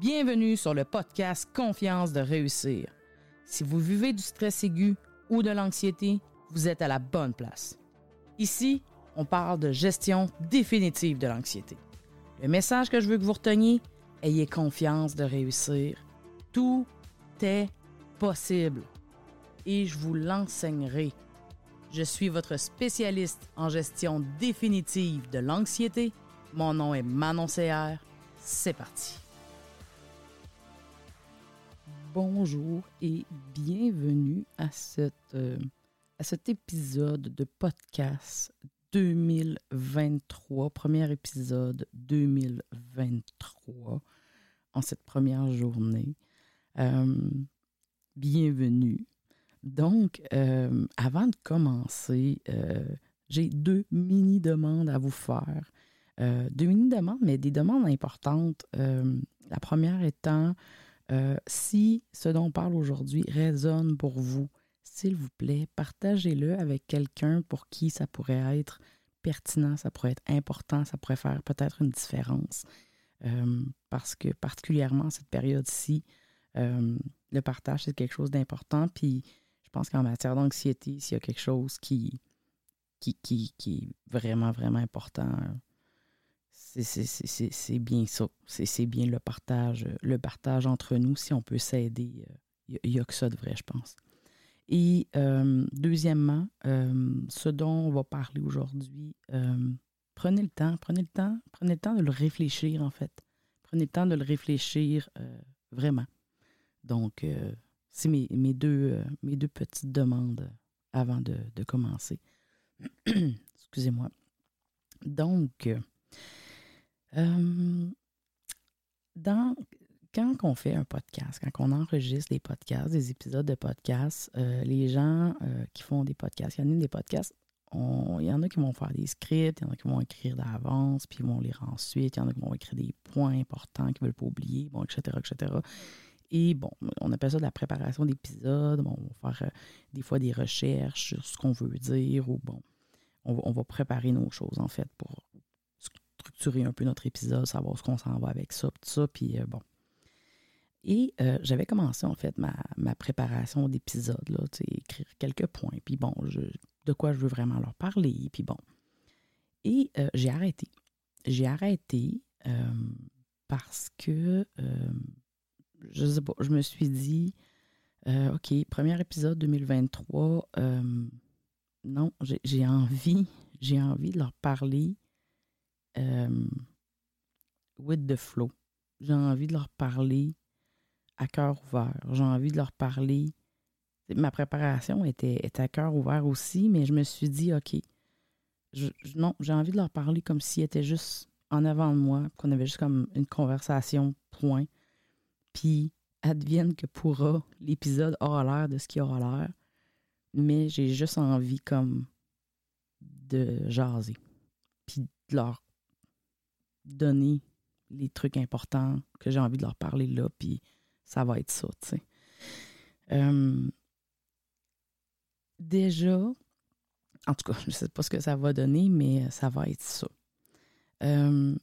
Bienvenue sur le podcast Confiance de réussir. Si vous vivez du stress aigu ou de l'anxiété, vous êtes à la bonne place. Ici, on parle de gestion définitive de l'anxiété. Le message que je veux que vous reteniez, ayez confiance de réussir. Tout est possible et je vous l'enseignerai. Je suis votre spécialiste en gestion définitive de l'anxiété. Mon nom est Manon CR. C'est parti. Bonjour et bienvenue euh, à cet épisode de podcast 2023, premier épisode 2023 en cette première journée. Euh, bienvenue. Donc, euh, avant de commencer, j'ai deux mini-demandes à vous faire. deux mini-demandes, mais des demandes importantes. la première étant euh, si ce dont on parle aujourd'hui résonne pour vous, s'il vous plaît, partagez-le avec quelqu'un pour qui ça pourrait être pertinent, ça pourrait être important, ça pourrait faire peut-être une différence. Euh, parce que particulièrement cette période-ci, euh, le partage, c'est quelque chose d'important. Puis je pense qu'en matière d'anxiété, s'il y a quelque chose qui, qui, qui, qui est vraiment, vraiment important, c'est bien ça. C'est bien le partage, le partage entre nous. Si on peut s'aider, il euh, n'y a, que ça de vrai, je pense. Et euh, deuxièmement, euh, ce dont on va parler aujourd'hui, prenez le temps, prenez le temps, prenez le temps de le réfléchir en fait. Prenez le temps de le réfléchir vraiment. Donc, c'est mes, mes, deux, mes deux petites demandes avant de commencer. Excusez-moi. Donc, euh, dans, quand on fait un podcast, quand on enregistre des podcasts, des épisodes de podcasts, euh, les gens euh, qui font des podcasts, qui animent des podcasts, il y en a qui vont faire des scripts, il y en a qui vont écrire d'avance, puis ils vont lire ensuite, il y en a qui vont écrire des points importants qu'ils ne veulent pas oublier, bon, etc., etc. Et bon, on appelle ça de la préparation d'épisodes. on va faire des fois des recherches sur ce qu'on veut dire ou bon, on on va préparer nos choses en fait pour structurer un peu notre épisode, savoir ce qu'on s'en va avec ça, tout ça, puis euh, bon. Et euh, j'avais commencé en fait ma, préparation d'épisode, là, écrire quelques points, puis bon, je, de quoi je veux vraiment leur parler, puis bon. Et euh, j'ai arrêté. J'ai arrêté parce que, je sais pas, je me suis dit, OK, premier épisode 2023, non, j'ai envie, j'ai envie de leur parler euh, with the flow. J'ai envie de leur parler à cœur ouvert. J'ai envie de leur parler. Ma préparation était, à cœur ouvert aussi, mais je me suis dit, OK, non, j'ai envie de leur parler comme s'ils étaient juste en avant de moi, qu'on avait juste comme une conversation, point. Puis, advienne que pourra, l'épisode aura l'air de ce qu'il aura l'air, mais j'ai juste envie comme de jaser, puis de leur donner les trucs importants que j'ai envie de leur parler là, puis ça va être ça, tu sais. Euh, déjà, en tout cas, je ne sais pas ce que ça va donner, mais ça va être ça. Euh,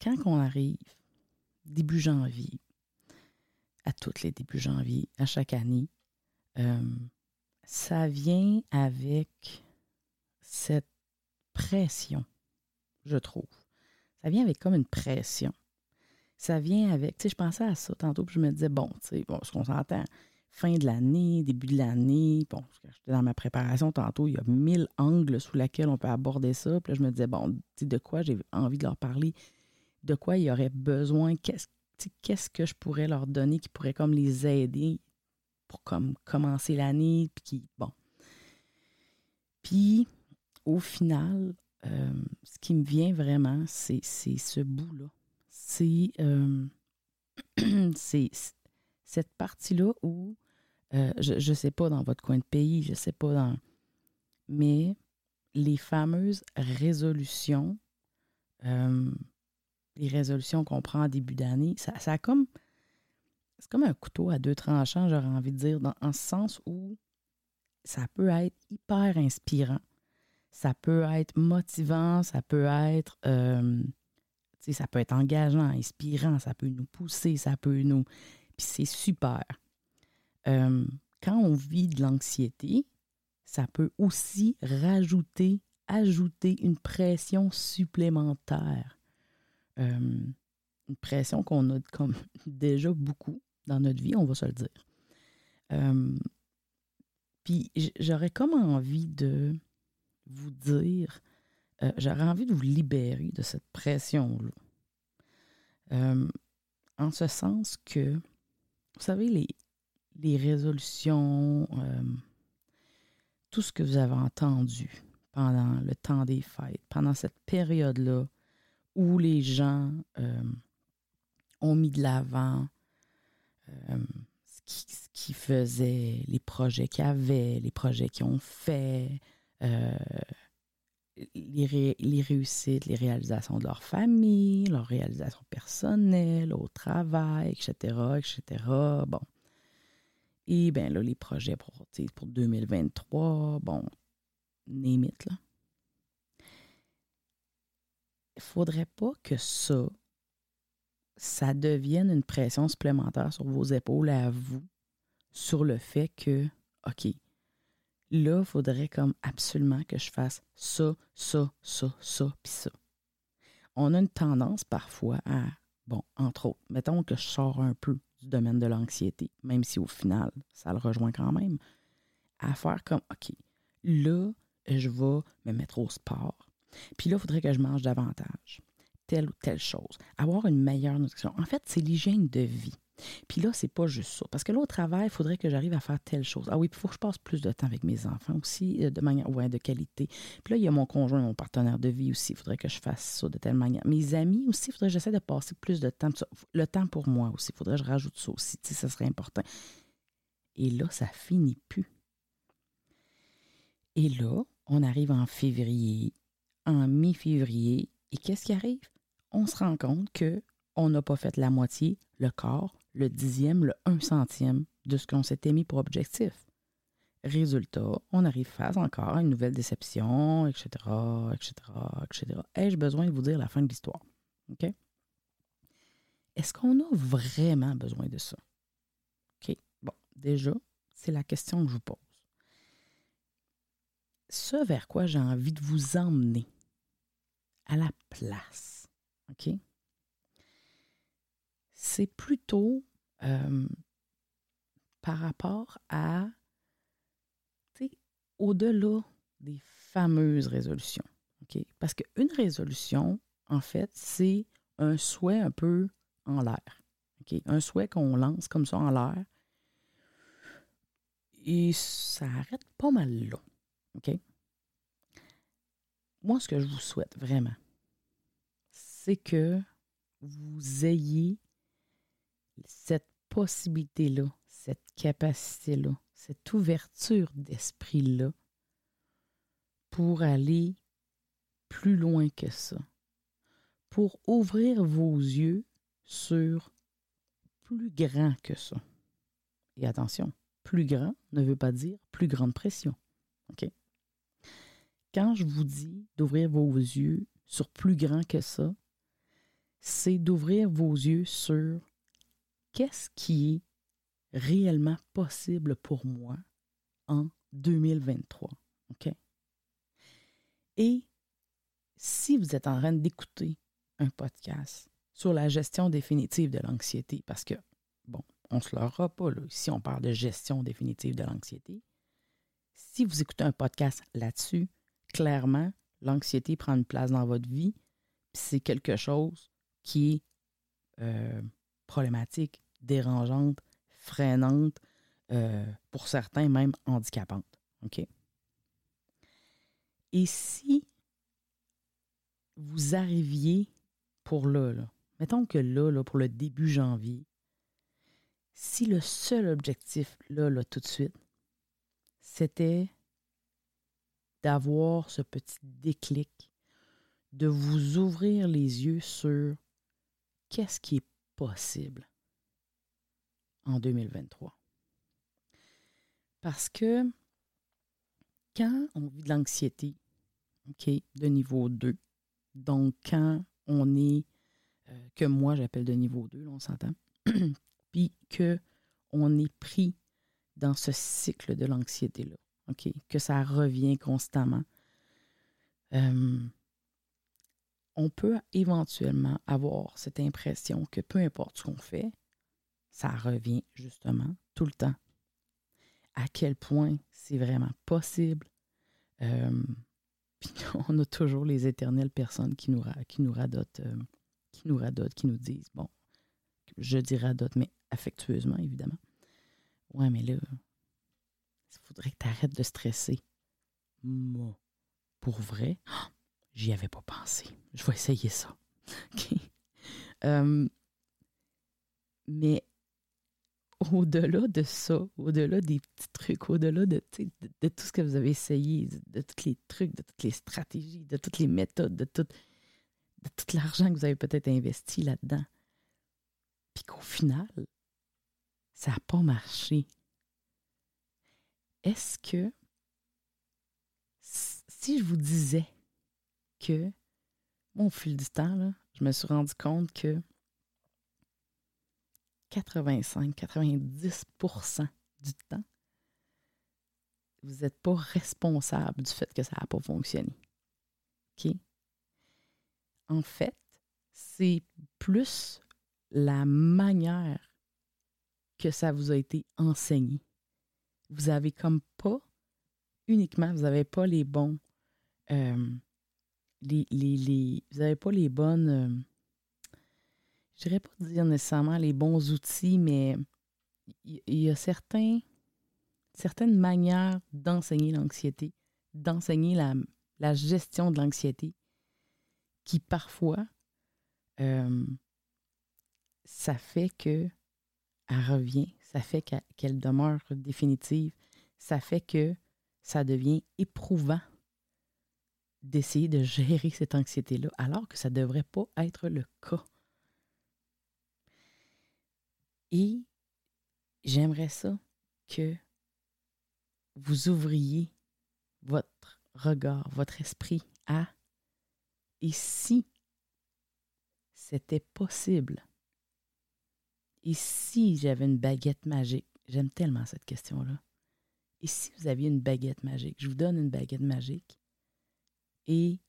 quand on arrive, début janvier, à tous les débuts janvier, à chaque année, euh, ça vient avec cette pression, je trouve ça vient avec comme une pression. Ça vient avec, tu sais, je pensais à ça tantôt, puis je me disais, bon, tu sais, bon, ce qu'on s'entend, fin de l'année, début de l'année, bon, j'étais dans ma préparation tantôt, il y a mille angles sous lesquels on peut aborder ça, puis là, je me disais, bon, tu sais, de quoi j'ai envie de leur parler, de quoi il aurait besoin, qu'est-ce qu'est-ce que je pourrais leur donner qui pourrait comme les aider pour comme commencer l'année, puis qui, bon. Puis, au final, euh, ce qui me vient vraiment, c'est ce bout-là. Euh, c'est cette partie-là où, euh, je ne sais pas dans votre coin de pays, je ne sais pas dans... Mais les fameuses résolutions, les résolutions qu'on prend en début d'année, ça, ça a comme... C'est comme un couteau à deux tranchants, j'aurais envie de dire, dans, en ce sens où ça peut être hyper inspirant ça peut être motivant, ça peut être, euh, ça peut être engageant, inspirant, ça peut nous pousser, ça peut nous... Puis c'est super. Euh, quand on vit de l'anxiété, ça peut aussi rajouter, ajouter une pression supplémentaire. Euh, une pression qu'on a comme déjà beaucoup dans notre vie, on va se le dire. Puis j'aurais comme envie de vous dire, euh, j'aurais envie de vous libérer de cette pression-là. en ce sens que, vous savez, les, les résolutions, tout ce que vous avez entendu pendant le temps des fêtes, pendant cette période-là où les gens ont mis de l'avant euh, ce qu'ils faisaient, les projets qu'ils avaient, les projets qu'ils ont faits, euh, les, les, réussites, les réalisations de leur famille, leurs réalisations personnelles, au travail, etc., etc. Bon. Et bien là, les projets pour, pour 2023, bon, name là. Il faudrait pas que ça, ça devienne une pression supplémentaire sur vos épaules à vous, sur le fait que, OK, là, il faudrait comme absolument que je fasse ça, ça, ça, ça, puis ça. On a une tendance parfois à, bon, entre autres, mettons que je sors un peu du domaine de l'anxiété, même si au final, ça le rejoint quand même, à faire comme, OK, là, je vais me mettre au sport. Puis là, il faudrait que je mange davantage telle ou telle chose, avoir une meilleure nutrition. En fait, c'est l'hygiène de vie. Puis là, c'est pas juste ça. Parce que là, au travail, il faudrait que j'arrive à faire telle chose. Ah oui, il faut que je passe plus de temps avec mes enfants aussi, euh, de manière ouais, de qualité. Puis là, il y a mon conjoint, mon partenaire de vie aussi. Il faudrait que je fasse ça de telle manière. Mes amis aussi, il faudrait que j'essaie de passer plus de temps. Le temps pour moi aussi. Il faudrait que je rajoute ça aussi. Tu sais, ça serait important. Et là, ça finit plus. Et là, on arrive en février, en mi-février. Et qu'est-ce qui arrive? on se rend compte que on n'a pas fait la moitié, le quart, le dixième, le un centième de ce qu'on s'était mis pour objectif. Résultat, on arrive face encore à une nouvelle déception, etc., etc., etc. Ai-je besoin de vous dire la fin de l'histoire? OK? Est-ce qu'on a vraiment besoin de ça? OK? Bon, déjà, c'est la question que je vous pose. Ce vers quoi j'ai envie de vous emmener à la place OK? C'est plutôt euh, par rapport à, au-delà des fameuses résolutions. Parce qu'une résolution, en fait, c'est un souhait un peu en l'air. Un souhait qu'on lance comme ça en l'air. Et ça arrête pas mal là. Moi, ce que je vous souhaite vraiment, c'est que vous ayez cette possibilité-là, cette capacité-là, cette ouverture d'esprit-là pour aller plus loin que ça, pour ouvrir vos yeux sur plus grand que ça. Et attention, plus grand ne veut pas dire plus grande pression. OK? Quand je vous dis d'ouvrir vos yeux sur plus grand que ça, c'est d'ouvrir vos yeux sur qu'est-ce qui est réellement possible pour moi en 2023. OK? Et si vous êtes en train d'écouter un podcast sur la gestion définitive de l'anxiété, parce que, bon, on ne se l'aura pas, là, si on parle de gestion définitive de l'anxiété, si vous écoutez un podcast là-dessus, clairement, l'anxiété prend une place dans votre vie, c'est quelque chose qui est euh, problématique, dérangeante, freinante, euh, pour certains même handicapante. Et si vous arriviez pour là, mettons que là, là, pour le début janvier, si le seul objectif, là, là, tout de suite, c'était d'avoir ce petit déclic, de vous ouvrir les yeux sur qu'est-ce qui est possible en 2023. Parce que quand on vit de l'anxiété, OK, de niveau 2, donc quand on est euh, que moi j'appelle de niveau 2, on s'entend, puis qu'on est pris dans ce cycle de l'anxiété-là? Que ça revient constamment. Euh, on peut éventuellement avoir cette impression que peu importe ce qu'on fait, ça revient justement tout le temps. À quel point c'est vraiment possible. Euh, on a toujours les éternelles personnes qui nous, qui nous radotent, euh, qui nous radotent, qui nous disent, bon, je dis radote, mais affectueusement, évidemment. Ouais, mais là, il faudrait que tu arrêtes de stresser. Moi, pour vrai, j'y avais pas pensé. Je vais essayer ça. Euh, mais au-delà de ça, au-delà des petits trucs, au-delà de, tout ce que vous avez essayé, de, tous les trucs, de toutes les stratégies, de toutes les méthodes, de tout, de tout l'argent que vous avez peut-être investi là-dedans, puis qu'au final, ça n'a pas marché. Est-ce que si je vous disais que, au fil du temps, je me suis rendu compte que 85-90% du temps, vous n'êtes pas responsable du fait que ça n'a pas fonctionné. OK? En fait, c'est plus la manière que ça vous a été enseigné. Vous avez comme pas uniquement, vous n'avez pas les bons. Euh, vous n'avez pas les bonnes. Euh, je dirais pas dire nécessairement les bons outils, mais il y, a certains, certaines manières d'enseigner l'anxiété, d'enseigner la, la, gestion de l'anxiété, qui parfois, euh, ça fait que elle revient, ça fait qu'elle demeure définitive, ça fait que ça devient éprouvant d'essayer de gérer cette anxiété-là, alors que ça ne devrait pas être le cas. Et j'aimerais ça que vous ouvriez votre regard, votre esprit à et si c'était possible? Et si j'avais une baguette magique? J'aime tellement cette question-là. Et si vous aviez une baguette magique? Je vous donne une baguette magique et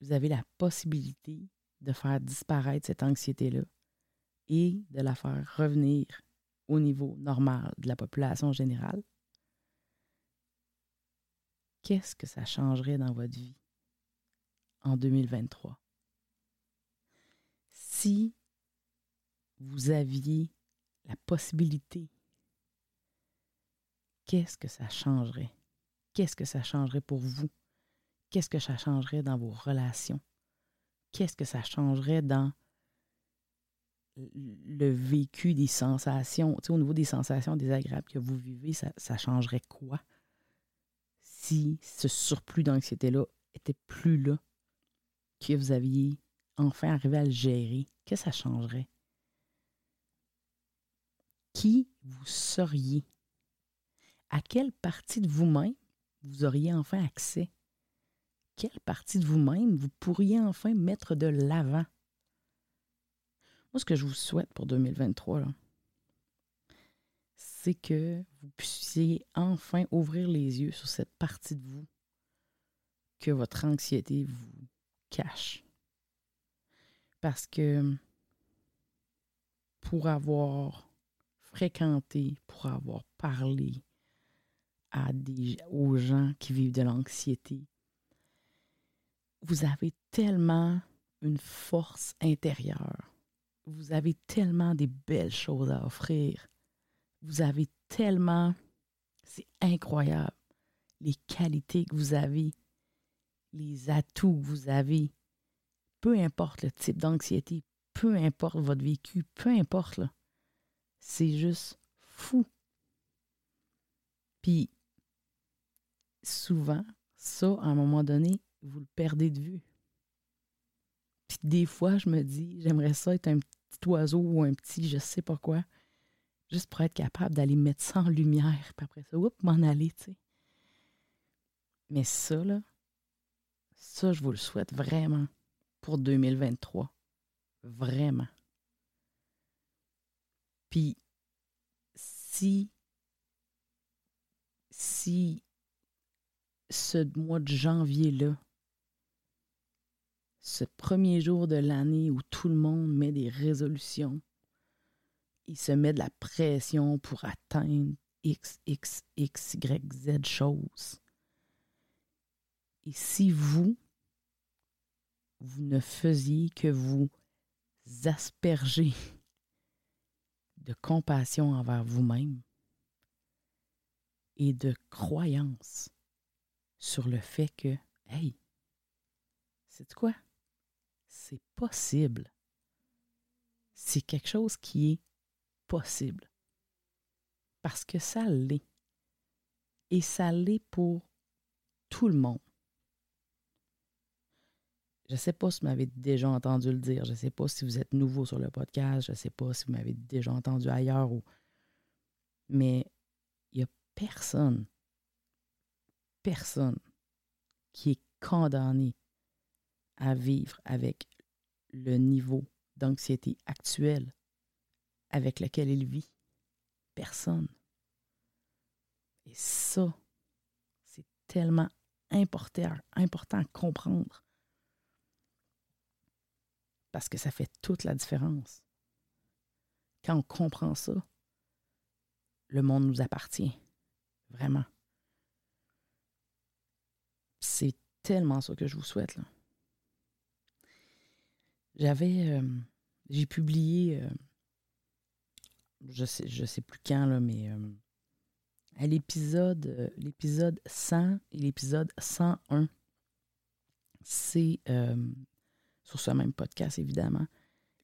vous avez la possibilité de faire disparaître cette anxiété-là et de la faire revenir au niveau normal de la population générale, qu'est-ce que ça changerait dans votre vie en 2023? Si vous aviez la possibilité, qu'est-ce que ça changerait? Qu'est-ce que ça changerait pour vous? Qu'est-ce que ça changerait dans vos relations? Qu'est-ce que ça changerait dans le vécu des sensations, au niveau des sensations désagréables que vous vivez, ça, changerait quoi si ce surplus d'anxiété-là était plus là, que vous aviez enfin arrivé à le gérer? Que ça changerait? Qui vous seriez? À quelle partie de vous-même vous auriez enfin accès? Quelle partie de vous-même vous pourriez enfin mettre de l'avant? Moi, ce que je vous souhaite pour 2023, c'est que vous puissiez enfin ouvrir les yeux sur cette partie de vous que votre anxiété vous cache. Parce que pour avoir fréquenté, pour avoir parlé à des, aux gens qui vivent de l'anxiété, vous avez tellement une force intérieure vous avez tellement des belles choses à offrir. Vous avez tellement, c'est incroyable, les qualités que vous avez, les atouts que vous avez. Peu importe le type d'anxiété, peu importe votre vécu, peu importe, c'est juste fou. Puis, souvent, ça, à un moment donné, vous le perdez de vue. Puis des fois, je me dis, j'aimerais ça être un petit oiseau ou un petit je sais pas quoi, juste pour être capable d'aller mettre ça en lumière, puis après ça, oups, m'en aller, tu sais. Mais ça, là, ça, je vous le souhaite vraiment pour 2023. Vraiment. Puis, si, si ce mois de janvier-là, ce premier jour de l'année où tout le monde met des résolutions, il se met de la pression pour atteindre X, X, X, Y, Z choses. Et si vous, vous ne faisiez que vous asperger de compassion envers vous-même et de croyance sur le fait que, hey, c'est quoi? C'est possible. C'est quelque chose qui est possible. Parce que ça l'est. Et ça l'est pour tout le monde. Je ne sais pas si vous m'avez déjà entendu le dire. Je ne sais pas si vous êtes nouveau sur le podcast. Je ne sais pas si vous m'avez déjà entendu ailleurs. Mais il n'y a personne, personne qui est condamné à vivre avec le niveau d'anxiété actuel avec lequel il vit. Personne. Et ça, c'est tellement important, important à comprendre. Parce que ça fait toute la différence. Quand on comprend ça, le monde nous appartient. Vraiment. C'est tellement ça que je vous souhaite. J'avais. Euh, j'ai publié. Euh, je sais, je sais plus quand, là, mais euh, à l'épisode, l'épisode 100 et l'épisode 101, c'est sur ce même podcast, évidemment,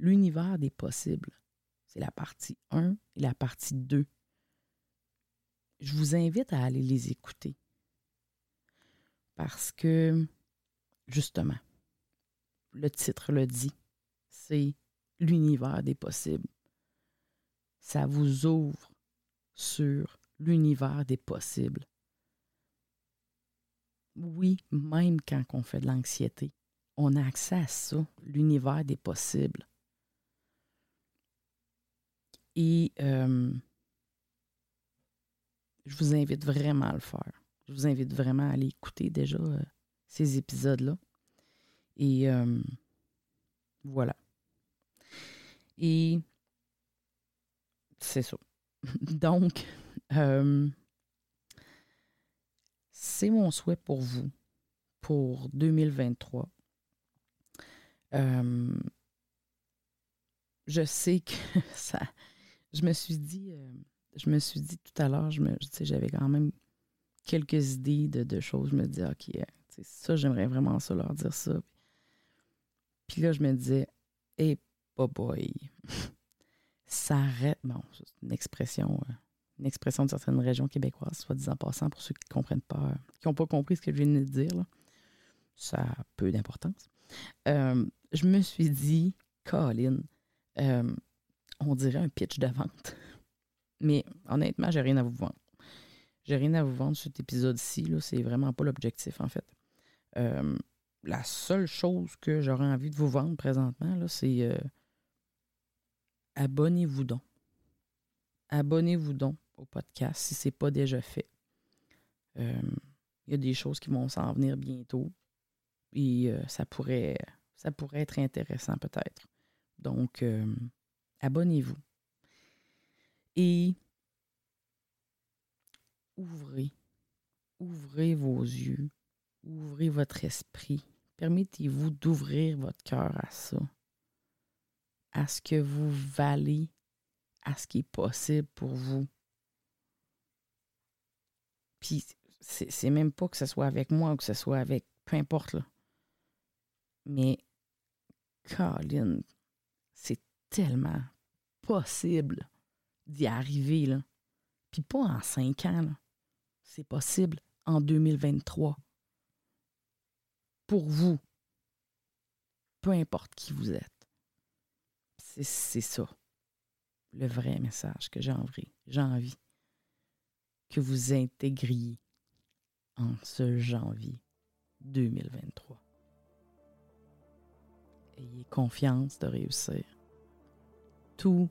l'univers des possibles. C'est la partie 1 et la partie 2. Je vous invite à aller les écouter. Parce que, justement, le titre le dit, c'est l'univers des possibles. Ça vous ouvre sur l'univers des possibles. Oui, même quand on fait de l'anxiété, on a accès à ça, l'univers des possibles. Et euh, je vous invite vraiment à le faire. Je vous invite vraiment à aller écouter déjà euh, ces épisodes-là. Et euh, voilà. Et c'est ça. Donc, c'est mon souhait pour vous pour 2023 euh, je sais que ça. Je me suis dit, euh, je me suis dit tout à l'heure, je me, j'avais quand même quelques idées de, choses. Je me disais, OK, euh, ça, j'aimerais vraiment ça leur dire ça. Puis là, je me disais, hey, boy, ça arrête. Bon, c'est une expression, une expression de certaines régions québécoises, soit disant passant, pour ceux qui ne comprennent pas, qui n'ont pas compris ce que je viens de dire. Là. Ça a peu d'importance je me suis dit, Colin, euh, on dirait un pitch de vente. Mais honnêtement, j'ai rien à vous vendre. J'ai rien à vous vendre cet épisode-ci. C'est vraiment pas l'objectif, en fait. Euh, la seule chose que j'aurais envie de vous vendre présentement, c'est euh, abonnez-vous donc. Abonnez-vous donc au podcast si ce n'est pas déjà fait. Il y a des choses qui vont s'en venir bientôt. Et ça pourrait ça pourrait être intéressant peut-être. Donc, euh, abonnez-vous. Et ouvrez, ouvrez vos yeux, ouvrez votre esprit. Permettez-vous d'ouvrir votre cœur à ça, à ce que vous valez, à ce qui est possible pour vous. Puis, c'est même pas que ce soit avec moi ou que ce soit avec peu importe, là. Mais, Colin, c'est tellement possible d'y arriver, là. Puis pas en cinq ans, là. C'est possible en 2023. Pour vous. Peu importe qui vous êtes. C'est ça. Le vrai message que j'ai envie, j'ai envie que vous intégriez en ce janvier 2023. ayez confiance de réussir. Tout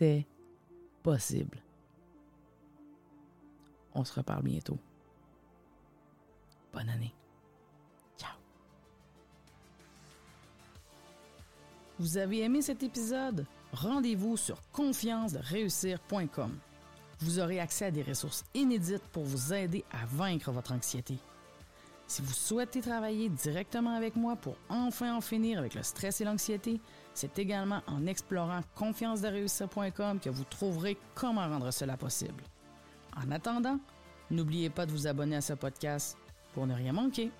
est possible. On se reparle bientôt. Bonne année. Vous avez aimé cet épisode? Rendez-vous sur confiance-de-réussir.com. Vous aurez accès à des ressources inédites pour vous aider à vaincre votre anxiété. Si vous souhaitez travailler directement avec moi pour enfin en finir avec le stress et l'anxiété, c'est également en explorant confiance-de-réussir.com que vous trouverez comment rendre cela possible. En attendant, n'oubliez pas de vous abonner à ce podcast pour ne rien manquer.